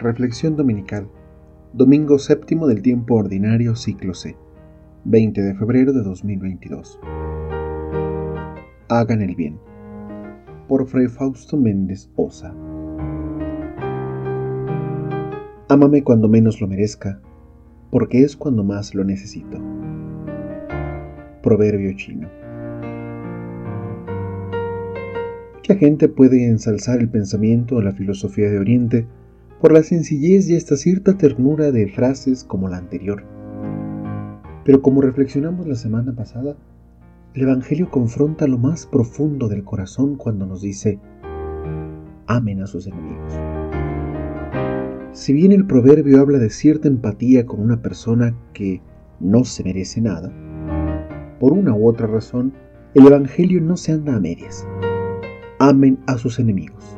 Reflexión Dominical, domingo séptimo del tiempo ordinario, ciclo C, 20 de febrero de 2022. Hagan el bien. Por Fray Fausto Méndez Osa. Ámame cuando menos lo merezca, porque es cuando más lo necesito. Proverbio chino. Mucha gente puede ensalzar el pensamiento o la filosofía de Oriente por la sencillez y esta cierta ternura de frases como la anterior. Pero como reflexionamos la semana pasada, el Evangelio confronta lo más profundo del corazón cuando nos dice, amen a sus enemigos. Si bien el proverbio habla de cierta empatía con una persona que no se merece nada, por una u otra razón, el Evangelio no se anda a medias. Amen a sus enemigos.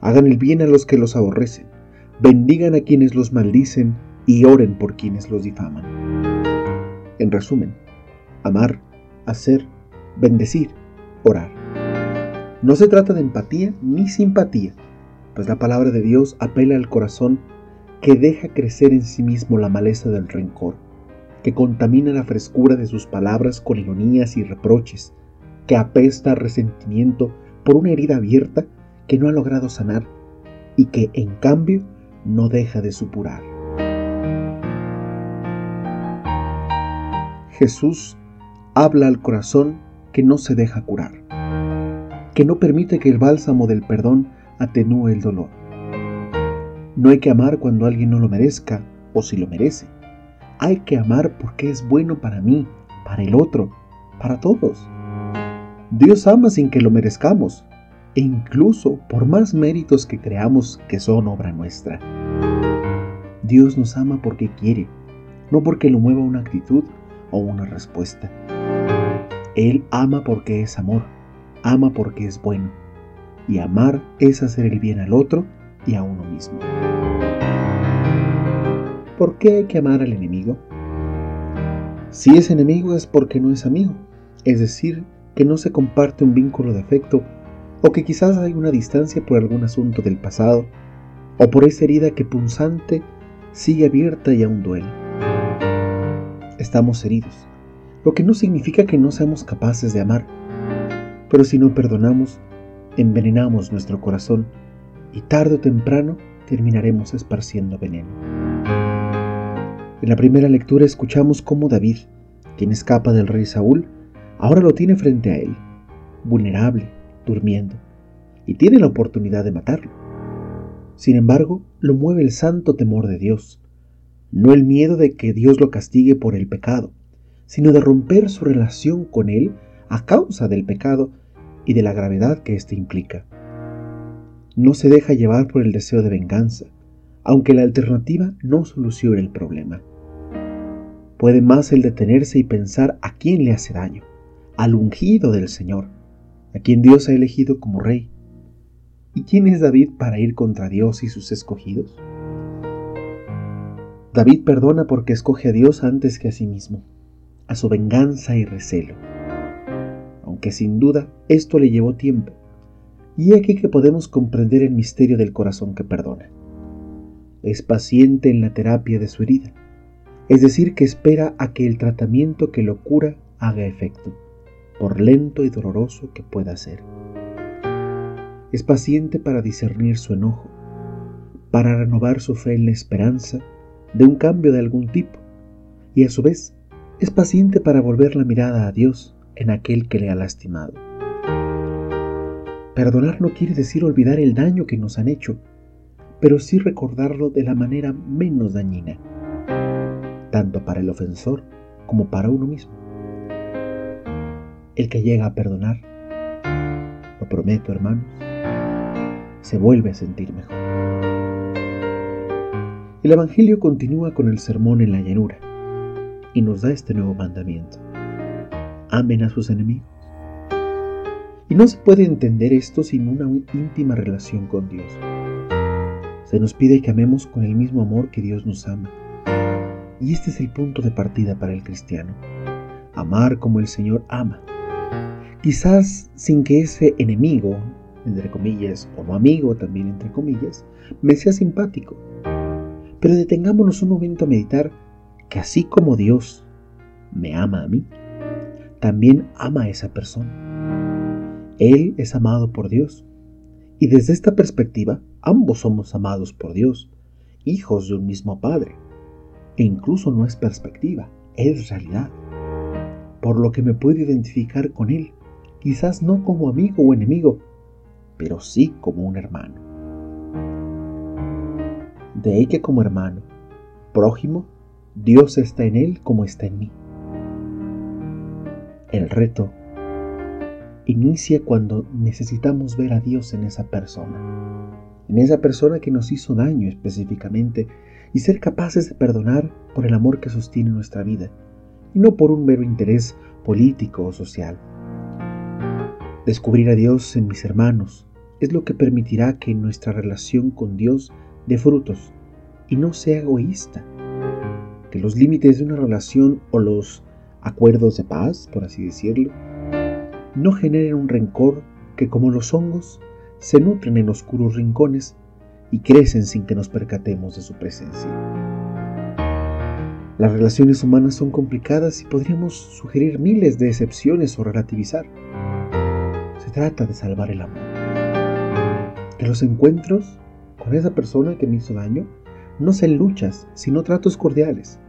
Hagan el bien a los que los aborrecen bendigan a quienes los maldicen y oren por quienes los difaman. En resumen, amar, hacer, bendecir, orar. No se trata de empatía ni simpatía, pues la palabra de Dios apela al corazón que deja crecer en sí mismo la maleza del rencor, que contamina la frescura de sus palabras con ironías y reproches, que apesta a resentimiento por una herida abierta que no ha logrado sanar y que, en cambio, no deja de supurar. Jesús habla al corazón que no se deja curar, que no permite que el bálsamo del perdón atenúe el dolor. No hay que amar cuando alguien no lo merezca o si lo merece. Hay que amar porque es bueno para mí, para el otro, para todos. Dios ama sin que lo merezcamos, e incluso por más méritos que creamos que son obra nuestra. Dios nos ama porque quiere, no porque lo mueva una actitud o una respuesta. Él ama porque es amor, ama porque es bueno, y amar es hacer el bien al otro y a uno mismo. ¿Por qué hay que amar al enemigo? Si es enemigo es porque no es amigo, es decir, que no se comparte un vínculo de afecto o que quizás hay una distancia por algún asunto del pasado, o por esa herida que punzante sigue abierta y aún duele. Estamos heridos, lo que no significa que no seamos capaces de amar, pero si no perdonamos, envenenamos nuestro corazón y tarde o temprano terminaremos esparciendo veneno. En la primera lectura escuchamos cómo David, quien escapa del rey Saúl, ahora lo tiene frente a él, vulnerable, durmiendo, y tiene la oportunidad de matarlo. Sin embargo, lo mueve el santo temor de Dios, no el miedo de que Dios lo castigue por el pecado, sino de romper su relación con Él a causa del pecado y de la gravedad que éste implica. No se deja llevar por el deseo de venganza, aunque la alternativa no solucione el problema. Puede más el detenerse y pensar a quién le hace daño, al ungido del Señor, a quien Dios ha elegido como rey. ¿Y quién es David para ir contra Dios y sus escogidos? David perdona porque escoge a Dios antes que a sí mismo, a su venganza y recelo. Aunque sin duda esto le llevó tiempo, y aquí que podemos comprender el misterio del corazón que perdona. Es paciente en la terapia de su herida, es decir, que espera a que el tratamiento que lo cura haga efecto por lento y doloroso que pueda ser. Es paciente para discernir su enojo, para renovar su fe en la esperanza de un cambio de algún tipo, y a su vez es paciente para volver la mirada a Dios en aquel que le ha lastimado. Perdonar no quiere decir olvidar el daño que nos han hecho, pero sí recordarlo de la manera menos dañina, tanto para el ofensor como para uno mismo el que llega a perdonar, lo prometo hermanos, se vuelve a sentir mejor. El Evangelio continúa con el sermón en la llanura y nos da este nuevo mandamiento. Amen a sus enemigos. Y no se puede entender esto sin una íntima relación con Dios. Se nos pide que amemos con el mismo amor que Dios nos ama. Y este es el punto de partida para el cristiano. Amar como el Señor ama quizás sin que ese enemigo, entre comillas, o no amigo también, entre comillas, me sea simpático. Pero detengámonos un momento a meditar que así como Dios me ama a mí, también ama a esa persona. Él es amado por Dios. Y desde esta perspectiva, ambos somos amados por Dios, hijos de un mismo Padre. E incluso no es perspectiva, es realidad. Por lo que me puedo identificar con Él, quizás no como amigo o enemigo, pero sí como un hermano. De ahí que como hermano, prójimo, Dios está en Él como está en mí. El reto inicia cuando necesitamos ver a Dios en esa persona, en esa persona que nos hizo daño específicamente, y ser capaces de perdonar por el amor que sostiene nuestra vida, y no por un mero interés político o social. Descubrir a Dios en mis hermanos es lo que permitirá que nuestra relación con Dios dé frutos y no sea egoísta. Que los límites de una relación o los acuerdos de paz, por así decirlo, no generen un rencor que como los hongos se nutren en oscuros rincones y crecen sin que nos percatemos de su presencia. Las relaciones humanas son complicadas y podríamos sugerir miles de excepciones o relativizar. Se trata de salvar el amor. Que los encuentros con esa persona que me hizo daño no sean luchas, sino tratos cordiales.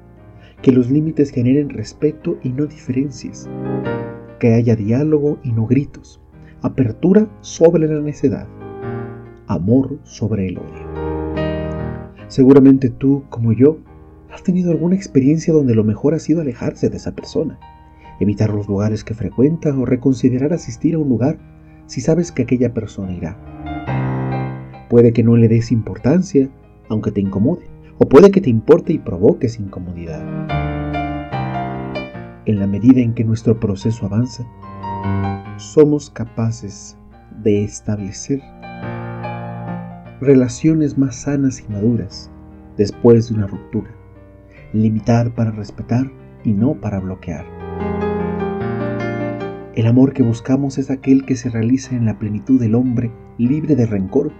Que los límites generen respeto y no diferencias que haya diálogo y no gritos, apertura sobre la necedad, amor sobre el odio. Seguramente tú, como yo, has tenido alguna experiencia donde lo mejor ha sido alejarse de esa persona, evitar los lugares que frecuenta o reconsiderar asistir a un lugar si sabes que aquella persona irá. Puede que no le des importancia, aunque te incomode, o puede que te importe y provoques incomodidad en la medida en que nuestro proceso avanza, somos capaces de establecer relaciones más sanas y maduras después de una ruptura, limitar para respetar y no para bloquear. El amor que buscamos es aquel que se realiza en la plenitud del hombre, libre de rencor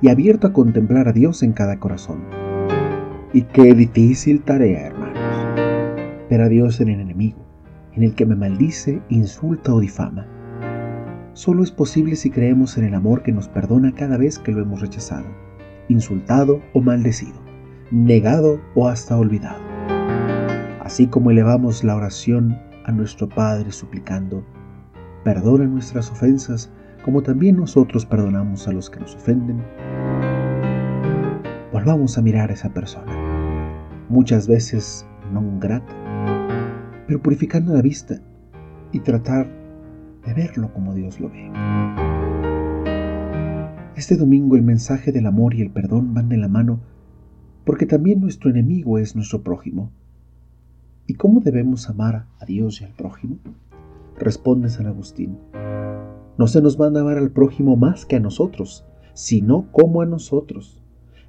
y abierto a contemplar a Dios en cada corazón. Y qué difícil tarea, hermanos, ver a Dios en el enemigo, en el que me maldice, insulta o difama. Solo es posible si creemos en el amor que nos perdona cada vez que lo hemos rechazado, insultado o maldecido, negado o hasta olvidado. Así como elevamos la oración a nuestro Padre suplicando, perdona nuestras ofensas como también nosotros perdonamos a los que nos ofenden, volvamos a mirar a esa persona, muchas veces no grata, pero purificando la vista y tratar de verlo como Dios lo ve. Este domingo el mensaje del amor y el perdón van de la mano porque también nuestro enemigo es nuestro prójimo. ¿Y cómo debemos amar a Dios y al prójimo? Responde San Agustín. No se nos va a amar al prójimo más que a nosotros, sino como a nosotros.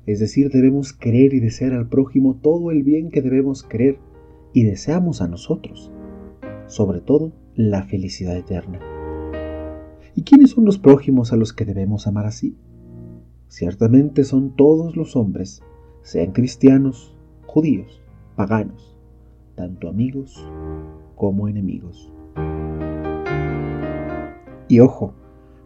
Es decir, debemos querer y desear al prójimo todo el bien que debemos querer y deseamos a nosotros, sobre todo la felicidad eterna. ¿Y quiénes son los prójimos a los que debemos amar así? Ciertamente son todos los hombres, sean cristianos, judíos, paganos, tanto amigos como enemigos. Y ojo,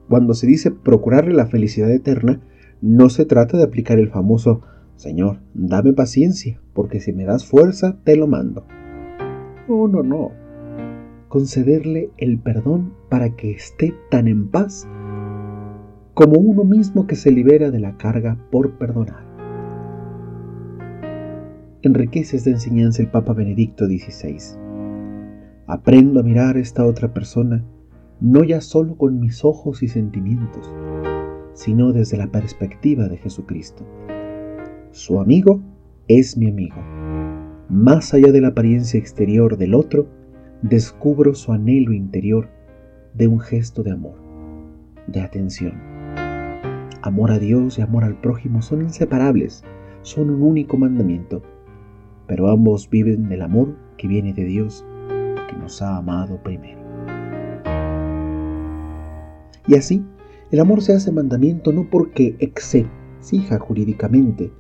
cuando se dice procurarle la felicidad eterna, no se trata de aplicar el famoso Señor, dame paciencia, porque si me das fuerza, te lo mando. No, no, no. Concederle el perdón para que esté tan en paz como uno mismo que se libera de la carga por perdonar. Enriquece esta enseñanza el Papa Benedicto XVI. Aprendo a mirar a esta otra persona no ya solo con mis ojos y sentimientos, sino desde la perspectiva de Jesucristo. Su amigo es mi amigo más allá de la apariencia exterior del otro, descubro su anhelo interior de un gesto de amor, de atención. Amor a Dios y amor al prójimo son inseparables, son un único mandamiento, pero ambos viven del amor que viene de Dios, que nos ha amado primero. Y así, El amor se hace mandamiento no porque exija jurídicamente,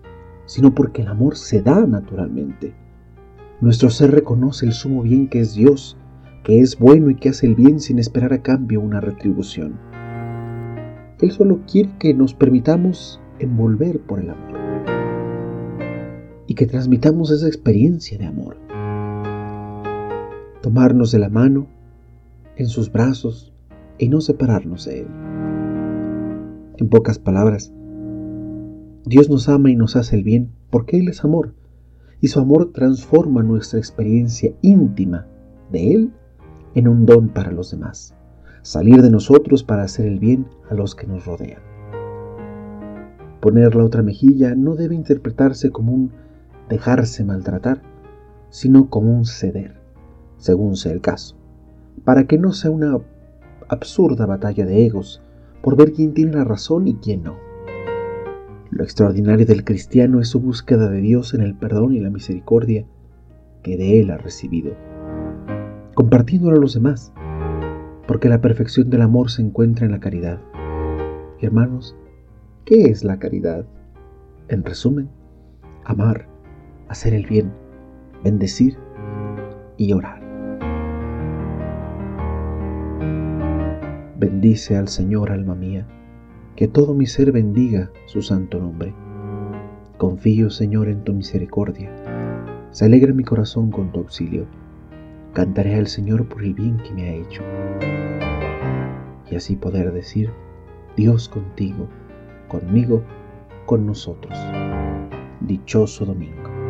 sino porque el amor se da naturalmente. Nuestro ser reconoce el sumo bien que es Dios, que es bueno y que hace el bien sin esperar a cambio una retribución. Él solo quiere que nos permitamos envolver por el amor y que transmitamos esa experiencia de amor. Tomarnos de la mano en sus brazos y no separarnos de Él. En pocas palabras, Dios nos ama y nos hace el bien porque Él es amor, y su amor transforma nuestra experiencia íntima de Él en un don para los demás, salir de nosotros para hacer el bien a los que nos rodean. Poner la otra mejilla no debe interpretarse como un dejarse maltratar, sino como un ceder, según sea el caso, para que no sea una absurda batalla de egos por ver quién tiene la razón y quién no. Lo extraordinario del cristiano es su búsqueda de Dios en el perdón y la misericordia que de Él ha recibido, compartiéndolo a los demás, porque la perfección del amor se encuentra en la caridad. Hermanos, ¿qué es la caridad? En resumen, amar, hacer el bien, bendecir y orar. Bendice al Señor, alma mía, que todo mi ser bendiga su santo nombre. Confío, Señor, en tu misericordia. Se alegra mi corazón con tu auxilio. Cantaré al Señor por el bien que me ha hecho. Y así poder decir, Dios contigo, conmigo, con nosotros. Dichoso domingo.